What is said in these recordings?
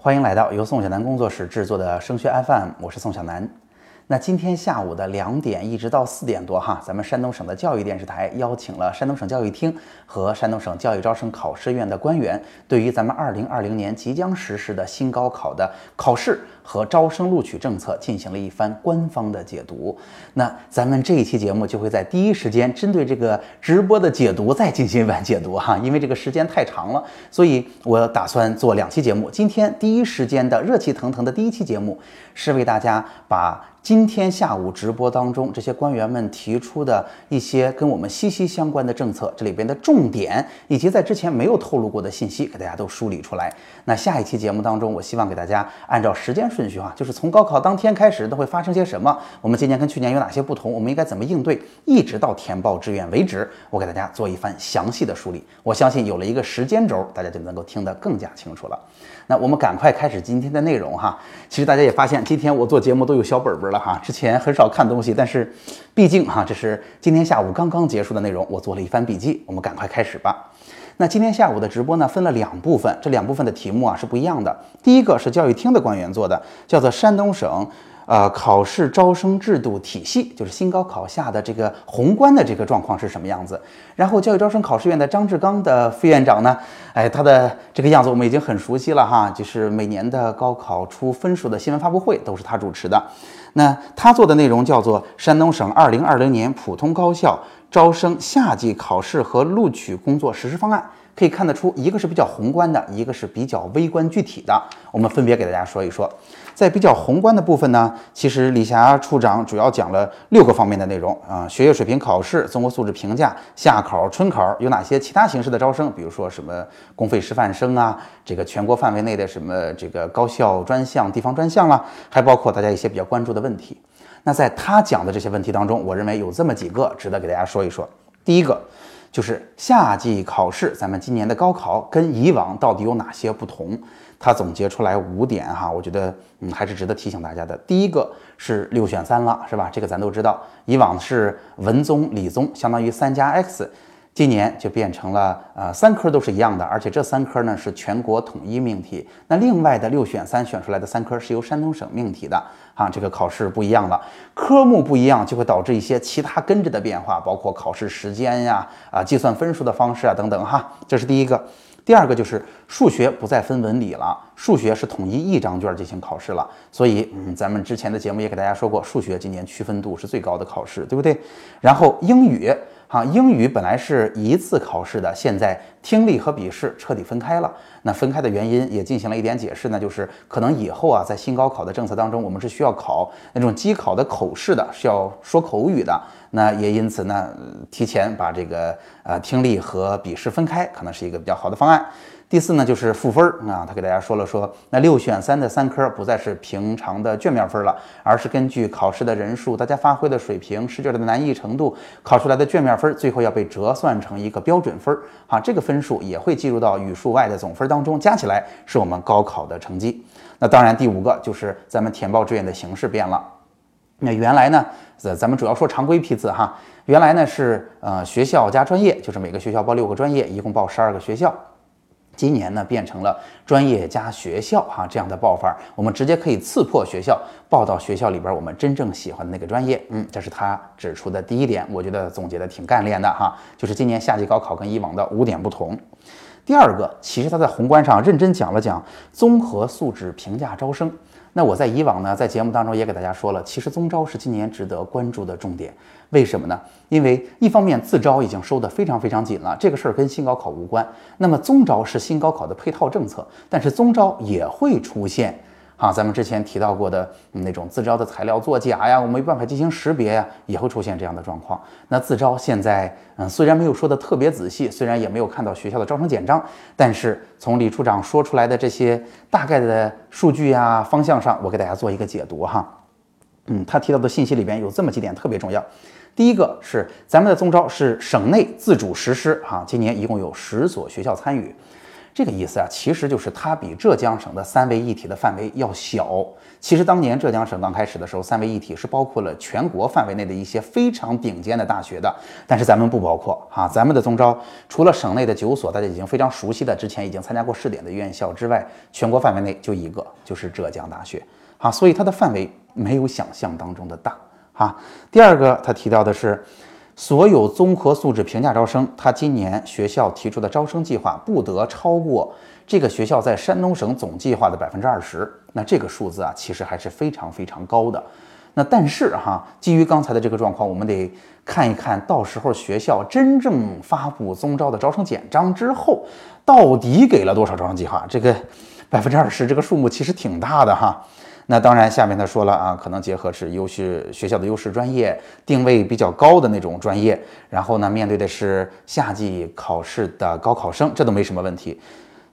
欢迎来到由宋小楠工作室制作的升学 FM，我是宋小楠。那今天下午的两点一直到四点多哈，咱们山东省的教育电视台邀请了山东省教育厅和山东省教育招生考试院的官员，对于咱们二零二零年即将实施的新高考的考试和招生录取政策进行了一番官方的解读。那咱们这一期节目就会在第一时间针对这个直播的解读再进行一番解读哈，因为这个时间太长了，所以我打算做两期节目。今天第一时间的热气腾腾的第一期节目是为大家把。今天下午直播当中，这些官员们提出的一些跟我们息息相关的政策，这里边的重点以及在之前没有透露过的信息，给大家都梳理出来。那下一期节目当中，我希望给大家按照时间顺序哈，就是从高考当天开始都会发生些什么，我们今年跟去年有哪些不同，我们应该怎么应对，一直到填报志愿为止，我给大家做一番详细的梳理。我相信有了一个时间轴，大家就能够听得更加清楚了。那我们赶快开始今天的内容哈。其实大家也发现，今天我做节目都有小本本了哈。之前很少看东西，但是毕竟哈，这是今天下午刚刚结束的内容，我做了一番笔记。我们赶快开始吧。那今天下午的直播呢，分了两部分，这两部分的题目啊是不一样的。第一个是教育厅的官员做的，叫做山东省。呃，考试招生制度体系就是新高考下的这个宏观的这个状况是什么样子？然后教育招生考试院的张志刚的副院长呢，哎，他的这个样子我们已经很熟悉了哈，就是每年的高考出分数的新闻发布会都是他主持的。那他做的内容叫做《山东省二零二零年普通高校招生夏季考试和录取工作实施方案》。可以看得出，一个是比较宏观的，一个是比较微观具体的。我们分别给大家说一说。在比较宏观的部分呢，其实李霞处长主要讲了六个方面的内容啊：学业水平考试、综合素质评价、夏考、春考有哪些其他形式的招生，比如说什么公费师范生啊，这个全国范围内的什么这个高校专项、地方专项啦，还包括大家一些比较关注的问题。那在他讲的这些问题当中，我认为有这么几个值得给大家说一说。第一个。就是夏季考试，咱们今年的高考跟以往到底有哪些不同？他总结出来五点哈，我觉得嗯还是值得提醒大家的。第一个是六选三了，是吧？这个咱都知道，以往是文综、理综，相当于三加 X。今年就变成了呃三科都是一样的，而且这三科呢是全国统一命题。那另外的六选三选出来的三科是由山东省命题的啊，这个考试不一样了，科目不一样就会导致一些其他跟着的变化，包括考试时间呀、啊计算分数的方式啊等等哈。这是第一个。第二个就是数学不再分文理了，数学是统一一张卷进行考试了。所以嗯，咱们之前的节目也给大家说过，数学今年区分度是最高的考试，对不对？然后英语。哈，英语本来是一次考试的，现在听力和笔试彻底分开了。那分开的原因也进行了一点解释，呢就是可能以后啊，在新高考的政策当中，我们是需要考那种机考的口试的，是要说口语的。那也因此呢，提前把这个呃听力和笔试分开，可能是一个比较好的方案。第四呢，就是赋分儿啊，他给大家说了说，那六选三的三科不再是平常的卷面分了，而是根据考试的人数、大家发挥的水平、试卷的难易程度考出来的卷面分，最后要被折算成一个标准分儿啊，这个分数也会计入到语数外的总分当中，加起来是我们高考的成绩。那当然，第五个就是咱们填报志愿的形式变了。那原来呢，咱咱们主要说常规批次哈，原来呢是呃学校加专业，就是每个学校报六个专业，一共报十二个学校。今年呢，变成了专业加学校哈这样的报法，我们直接可以刺破学校报到学校里边我们真正喜欢的那个专业。嗯，这是他指出的第一点，我觉得总结的挺干练的哈，就是今年夏季高考跟以往的五点不同。第二个，其实他在宏观上认真讲了讲综合素质评价招生。那我在以往呢，在节目当中也给大家说了，其实综招是今年值得关注的重点。为什么呢？因为一方面自招已经收得非常非常紧了，这个事儿跟新高考无关。那么综招是新高考的配套政策，但是综招也会出现。哈，咱们之前提到过的那种自招的材料作假呀，我没办法进行识别呀，也会出现这样的状况。那自招现在，嗯，虽然没有说的特别仔细，虽然也没有看到学校的招生简章，但是从李处长说出来的这些大概的数据呀、方向上，我给大家做一个解读哈。嗯，他提到的信息里边有这么几点特别重要。第一个是咱们的综招是省内自主实施，哈，今年一共有十所学校参与。这个意思啊，其实就是它比浙江省的三位一体的范围要小。其实当年浙江省刚开始的时候，三位一体是包括了全国范围内的一些非常顶尖的大学的，但是咱们不包括哈。咱们的中招除了省内的九所大家已经非常熟悉的，之前已经参加过试点的院校之外，全国范围内就一个，就是浙江大学啊。所以它的范围没有想象当中的大哈。第二个，他提到的是。所有综合素质评价招生，他今年学校提出的招生计划不得超过这个学校在山东省总计划的百分之二十。那这个数字啊，其实还是非常非常高的。那但是哈，基于刚才的这个状况，我们得看一看到时候学校真正发布综招的招生简章之后，到底给了多少招生计划？这个百分之二十这个数目其实挺大的哈。那当然，下面他说了啊，可能结合是优势学校的优势专业，定位比较高的那种专业，然后呢，面对的是夏季考试的高考生，这都没什么问题。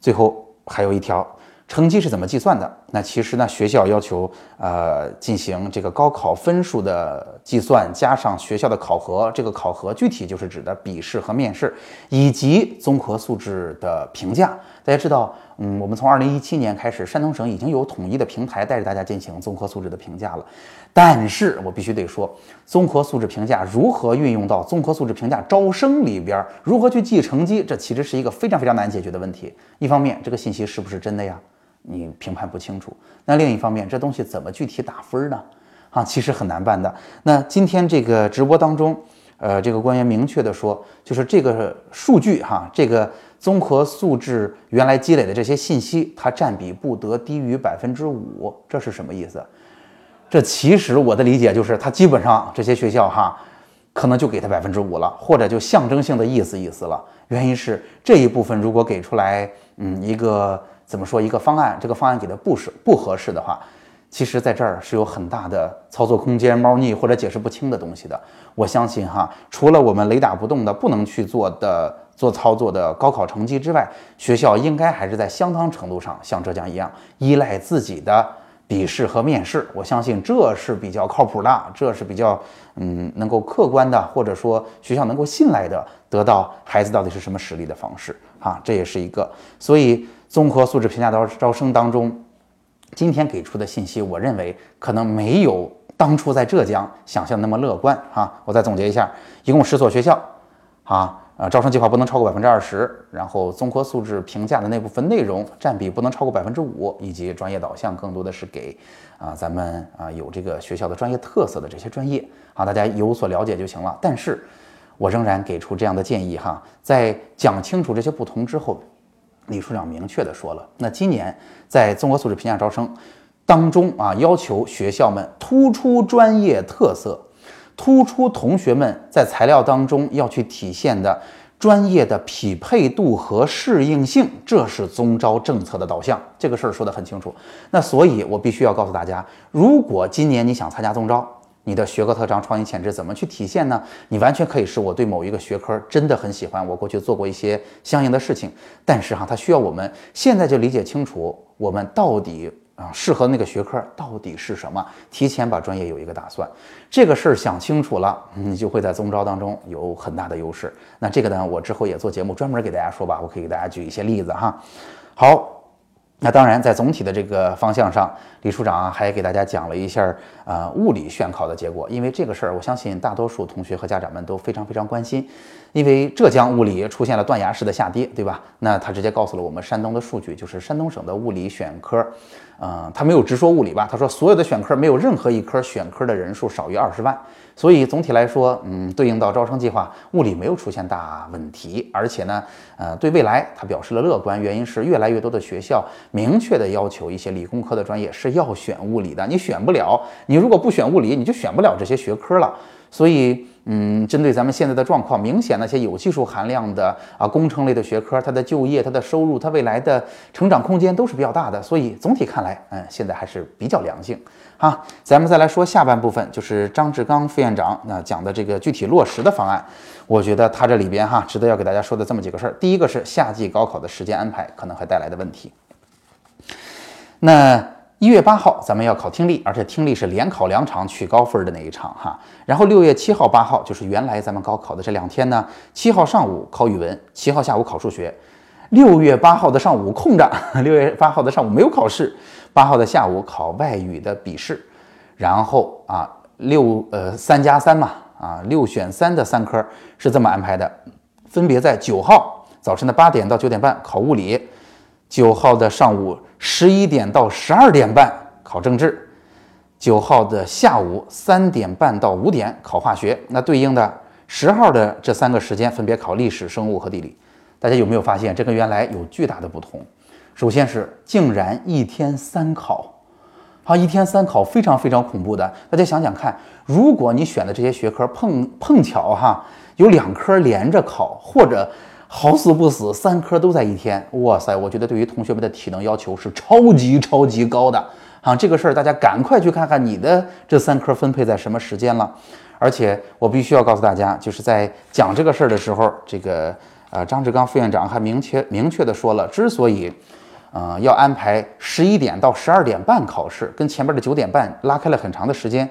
最后还有一条。成绩是怎么计算的？那其实呢，学校要求呃进行这个高考分数的计算，加上学校的考核，这个考核具体就是指的笔试和面试，以及综合素质的评价。大家知道，嗯，我们从二零一七年开始，山东省已经有统一的平台带着大家进行综合素质的评价了。但是我必须得说，综合素质评价如何运用到综合素质评价招生里边，如何去记成绩，这其实是一个非常非常难解决的问题。一方面，这个信息是不是真的呀？你评判不清楚，那另一方面，这东西怎么具体打分呢？啊，其实很难办的。那今天这个直播当中，呃，这个官员明确的说，就是这个数据哈，这个综合素质原来积累的这些信息，它占比不得低于百分之五，这是什么意思？这其实我的理解就是，它基本上这些学校哈，可能就给他百分之五了，或者就象征性的意思意思了。原因是这一部分如果给出来，嗯，一个。怎么说一个方案？这个方案给的不是不合适的话，其实在这儿是有很大的操作空间、猫腻或者解释不清的东西的。我相信哈，除了我们雷打不动的不能去做的做操作的高考成绩之外，学校应该还是在相当程度上像浙江一样依赖自己的笔试和面试。我相信这是比较靠谱的，这是比较嗯能够客观的，或者说学校能够信赖的得到孩子到底是什么实力的方式啊，这也是一个。所以。综合素质评价招招生当中，今天给出的信息，我认为可能没有当初在浙江想象那么乐观哈。我再总结一下，一共十所学校，啊，呃，招生计划不能超过百分之二十，然后综合素质评价的那部分内容占比不能超过百分之五，以及专业导向更多的是给啊咱们啊有这个学校的专业特色的这些专业啊，大家有所了解就行了。但是我仍然给出这样的建议哈，在讲清楚这些不同之后。李处长明确的说了，那今年在综合素质评价招生当中啊，要求学校们突出专业特色，突出同学们在材料当中要去体现的专业的匹配度和适应性，这是综招政策的导向。这个事儿说得很清楚。那所以，我必须要告诉大家，如果今年你想参加综招，你的学科特长、创意潜质怎么去体现呢？你完全可以是我对某一个学科真的很喜欢，我过去做过一些相应的事情。但是哈，它需要我们现在就理解清楚，我们到底啊适合那个学科到底是什么，提前把专业有一个打算。这个事儿想清楚了，你就会在综招当中有很大的优势。那这个呢，我之后也做节目专门给大家说吧，我可以给大家举一些例子哈。好。那当然，在总体的这个方向上，李处长还给大家讲了一下呃物理选考的结果，因为这个事儿，我相信大多数同学和家长们都非常非常关心，因为浙江物理出现了断崖式的下跌，对吧？那他直接告诉了我们山东的数据，就是山东省的物理选科，嗯，他没有直说物理吧？他说所有的选科没有任何一科选科的人数少于二十万。所以总体来说，嗯，对应到招生计划，物理没有出现大问题，而且呢，呃，对未来他表示了乐观，原因是越来越多的学校明确的要求一些理工科的专业是要选物理的，你选不了，你如果不选物理，你就选不了这些学科了。所以，嗯，针对咱们现在的状况，明显那些有技术含量的啊，工程类的学科，它的就业、它的收入、它未来的成长空间都是比较大的。所以总体看来，嗯，现在还是比较良性。哈，咱们再来说下半部分，就是张志刚副院长那讲的这个具体落实的方案。我觉得他这里边哈，值得要给大家说的这么几个事儿。第一个是夏季高考的时间安排可能会带来的问题。那。一月八号，咱们要考听力，而且听力是连考两场取高分的那一场哈。然后六月七号、八号，就是原来咱们高考的这两天呢。七号上午考语文，七号下午考数学。六月八号的上午空着，六月八号的上午没有考试，八号的下午考外语的笔试，然后啊六呃三加三嘛啊六选三的三科是这么安排的，分别在九号早晨的八点到九点半考物理，九号的上午十一点到十二点半考政治，九号的下午三点半到五点考化学，那对应的十号的这三个时间分别考历史、生物和地理。大家有没有发现，这跟原来有巨大的不同？首先是竟然一天三考，好，一天三考非常非常恐怖的。大家想想看，如果你选的这些学科碰碰巧哈有两科连着考，或者好死不死三科都在一天，哇塞，我觉得对于同学们的体能要求是超级超级高的啊！这个事儿大家赶快去看看你的这三科分配在什么时间了。而且我必须要告诉大家，就是在讲这个事儿的时候，这个。呃，张志刚副院长还明确明确的说了，之所以，呃，要安排十一点到十二点半考试，跟前边的九点半拉开了很长的时间，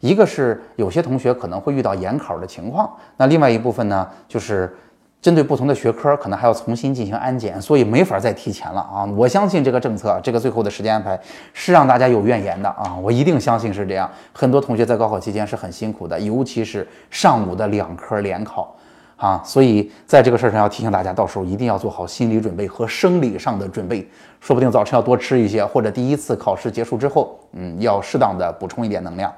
一个是有些同学可能会遇到延考的情况，那另外一部分呢，就是针对不同的学科，可能还要重新进行安检，所以没法再提前了啊！我相信这个政策，这个最后的时间安排是让大家有怨言的啊！我一定相信是这样，很多同学在高考期间是很辛苦的，尤其是上午的两科联考。啊，所以在这个事儿上要提醒大家，到时候一定要做好心理准备和生理上的准备，说不定早晨要多吃一些，或者第一次考试结束之后，嗯，要适当的补充一点能量。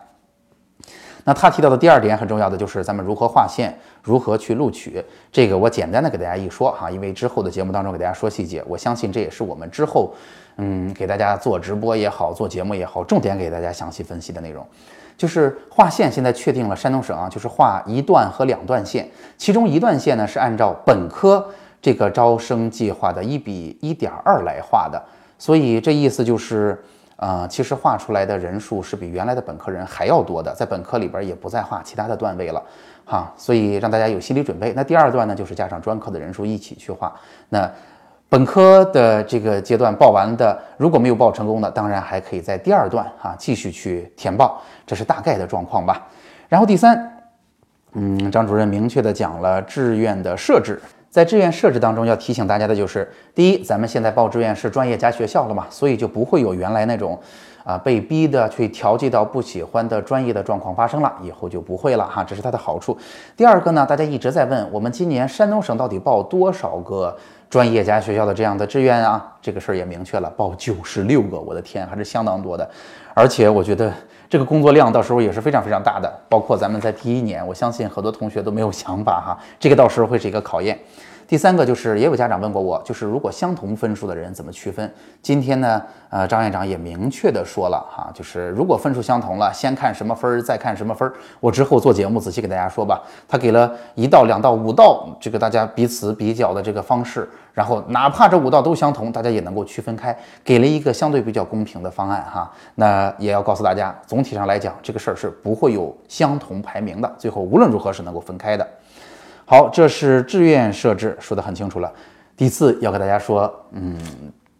那他提到的第二点很重要的就是咱们如何划线，如何去录取，这个我简单的给大家一说哈，因为之后的节目当中给大家说细节，我相信这也是我们之后，嗯，给大家做直播也好，做节目也好，重点给大家详细分析的内容。就是划线，现在确定了山东省啊，就是划一段和两段线，其中一段线呢是按照本科这个招生计划的一比一点二来划的，所以这意思就是，呃，其实画出来的人数是比原来的本科人还要多的，在本科里边也不再画其他的段位了，哈，所以让大家有心理准备。那第二段呢，就是加上专科的人数一起去画，那。本科的这个阶段报完的，如果没有报成功的，当然还可以在第二段哈继续去填报，这是大概的状况吧。然后第三，嗯，张主任明确的讲了志愿的设置，在志愿设置当中要提醒大家的就是，第一，咱们现在报志愿是专业加学校了嘛，所以就不会有原来那种啊被逼的去调剂到不喜欢的专业的状况发生了，以后就不会了哈，这是它的好处。第二个呢，大家一直在问我们今年山东省到底报多少个？专业加学校的这样的志愿啊，这个事儿也明确了，报九十六个，我的天，还是相当多的。而且我觉得这个工作量到时候也是非常非常大的。包括咱们在第一年，我相信很多同学都没有想法哈，这个到时候会是一个考验。第三个就是也有家长问过我，就是如果相同分数的人怎么区分？今天呢，呃，张院长也明确的说了哈，就是如果分数相同了，先看什么分儿，再看什么分儿。我之后做节目仔细给大家说吧。他给了一道、两道、五道，这个大家彼此比较的这个方式，然后哪怕这五道都相同，大家也能够区分开，给了一个相对比较公平的方案哈。那也要告诉大家，总体上来讲，这个事儿是不会有相同排名的，最后无论如何是能够分开的。好，这是志愿设置说得很清楚了。第四要给大家说，嗯，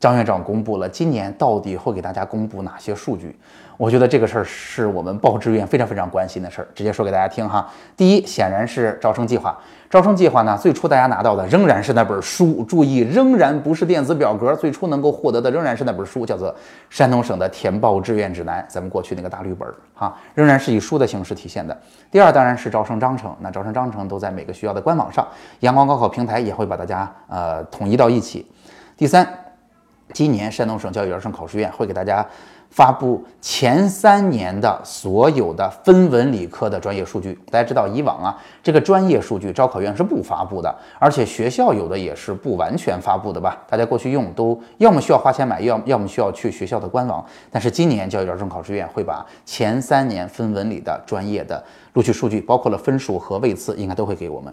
张院长公布了今年到底会给大家公布哪些数据。我觉得这个事儿是我们报志愿非常非常关心的事儿，直接说给大家听哈。第一，显然是招生计划。招生计划呢，最初大家拿到的仍然是那本书，注意，仍然不是电子表格，最初能够获得的仍然是那本书，叫做《山东省的填报志愿指南》，咱们过去那个大绿本儿哈，仍然是以书的形式体现的。第二，当然是招生章程，那招生章程都在每个学校的官网上，阳光高考平台也会把大家呃统一到一起。第三，今年山东省教育招生考试院会给大家。发布前三年的所有的分文理科的专业数据。大家知道，以往啊，这个专业数据招考院是不发布的，而且学校有的也是不完全发布的吧？大家过去用都要么需要花钱买，要要么需要去学校的官网。但是今年教育招生考试院会把前三年分文理的专业的录取数据，包括了分数和位次，应该都会给我们。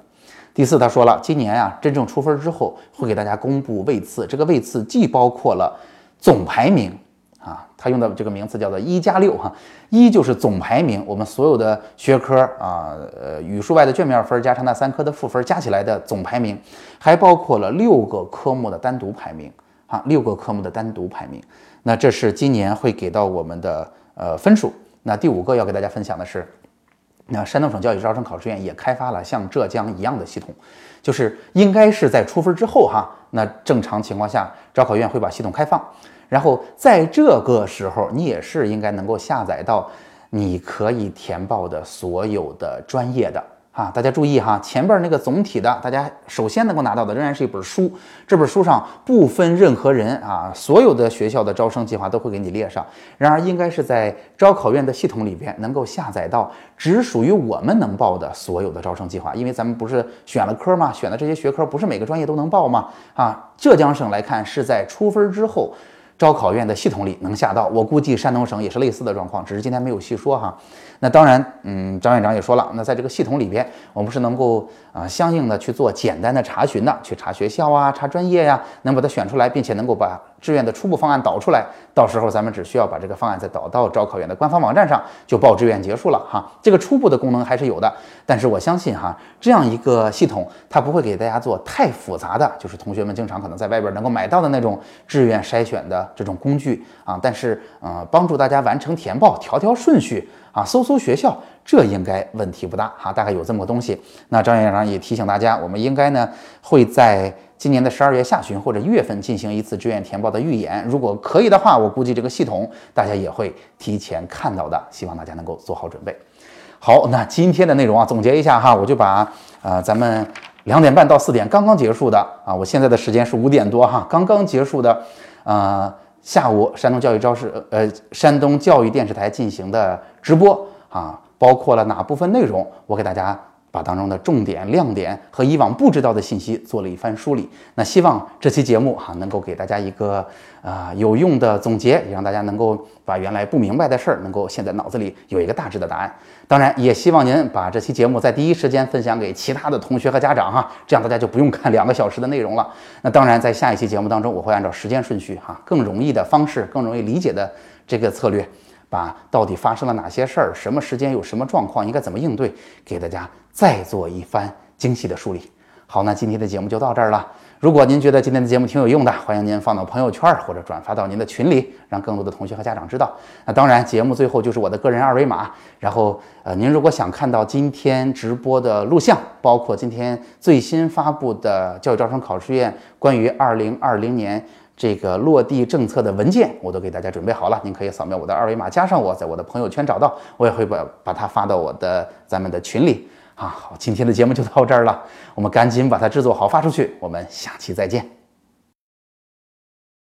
第四，他说了，今年啊，真正出分之后会给大家公布位次，这个位次既包括了总排名。啊，他用的这个名词叫做一加六哈，一就是总排名，我们所有的学科啊，呃，语数外的卷面分加上那三科的赋分加起来的总排名，还包括了六个科目的单独排名啊，六个科目的单独排名。那这是今年会给到我们的呃分数。那第五个要给大家分享的是，那山东省教育招生考试院也开发了像浙江一样的系统，就是应该是在出分之后哈，那正常情况下招考院会把系统开放，然后在这个时候你也是应该能够下载到你可以填报的所有的专业的。啊，大家注意哈，前边那个总体的，大家首先能够拿到的仍然是一本书。这本书上不分任何人啊，所有的学校的招生计划都会给你列上。然而，应该是在招考院的系统里边能够下载到只属于我们能报的所有的招生计划。因为咱们不是选了科吗？选的这些学科不是每个专业都能报吗？啊，浙江省来看是在出分之后。招考院的系统里能下到，我估计山东省也是类似的状况，只是今天没有细说哈。那当然，嗯，张院长也说了，那在这个系统里边，我们是能够啊相应的去做简单的查询的，去查学校啊，查专业呀，能把它选出来，并且能够把志愿的初步方案导出来。到时候咱们只需要把这个方案再导到招考院的官方网站上，就报志愿结束了哈。这个初步的功能还是有的，但是我相信哈，这样一个系统，它不会给大家做太复杂的，就是同学们经常可能在外边能够买到的那种志愿筛选的。这种工具啊，但是呃，帮助大家完成填报、调调顺序啊、搜搜学校，这应该问题不大哈。大概有这么个东西。那张院长也提醒大家，我们应该呢会在今年的十二月下旬或者一月份进行一次志愿填报的预演。如果可以的话，我估计这个系统大家也会提前看到的。希望大家能够做好准备。好，那今天的内容啊，总结一下哈，我就把呃咱们两点半到四点刚刚结束的啊，我现在的时间是五点多哈，刚刚结束的呃。下午，山东教育招视呃，山东教育电视台进行的直播啊，包括了哪部分内容？我给大家把当中的重点、亮点和以往不知道的信息做了一番梳理。那希望这期节目哈，能够给大家一个啊有用的总结，也让大家能够把原来不明白的事儿，能够现在脑子里有一个大致的答案。当然，也希望您把这期节目在第一时间分享给其他的同学和家长哈，这样大家就不用看两个小时的内容了。那当然，在下一期节目当中，我会按照时间顺序哈，更容易的方式，更容易理解的这个策略，把到底发生了哪些事儿，什么时间有什么状况，应该怎么应对，给大家再做一番精细的梳理。好，那今天的节目就到这儿了。如果您觉得今天的节目挺有用的，欢迎您放到朋友圈或者转发到您的群里，让更多的同学和家长知道。那当然，节目最后就是我的个人二维码。然后，呃，您如果想看到今天直播的录像，包括今天最新发布的教育招生考试院关于二零二零年这个落地政策的文件，我都给大家准备好了。您可以扫描我的二维码，加上我，在我的朋友圈找到，我也会把把它发到我的咱们的群里。啊，好，今天的节目就到这儿了，我们赶紧把它制作好发出去，我们下期再见。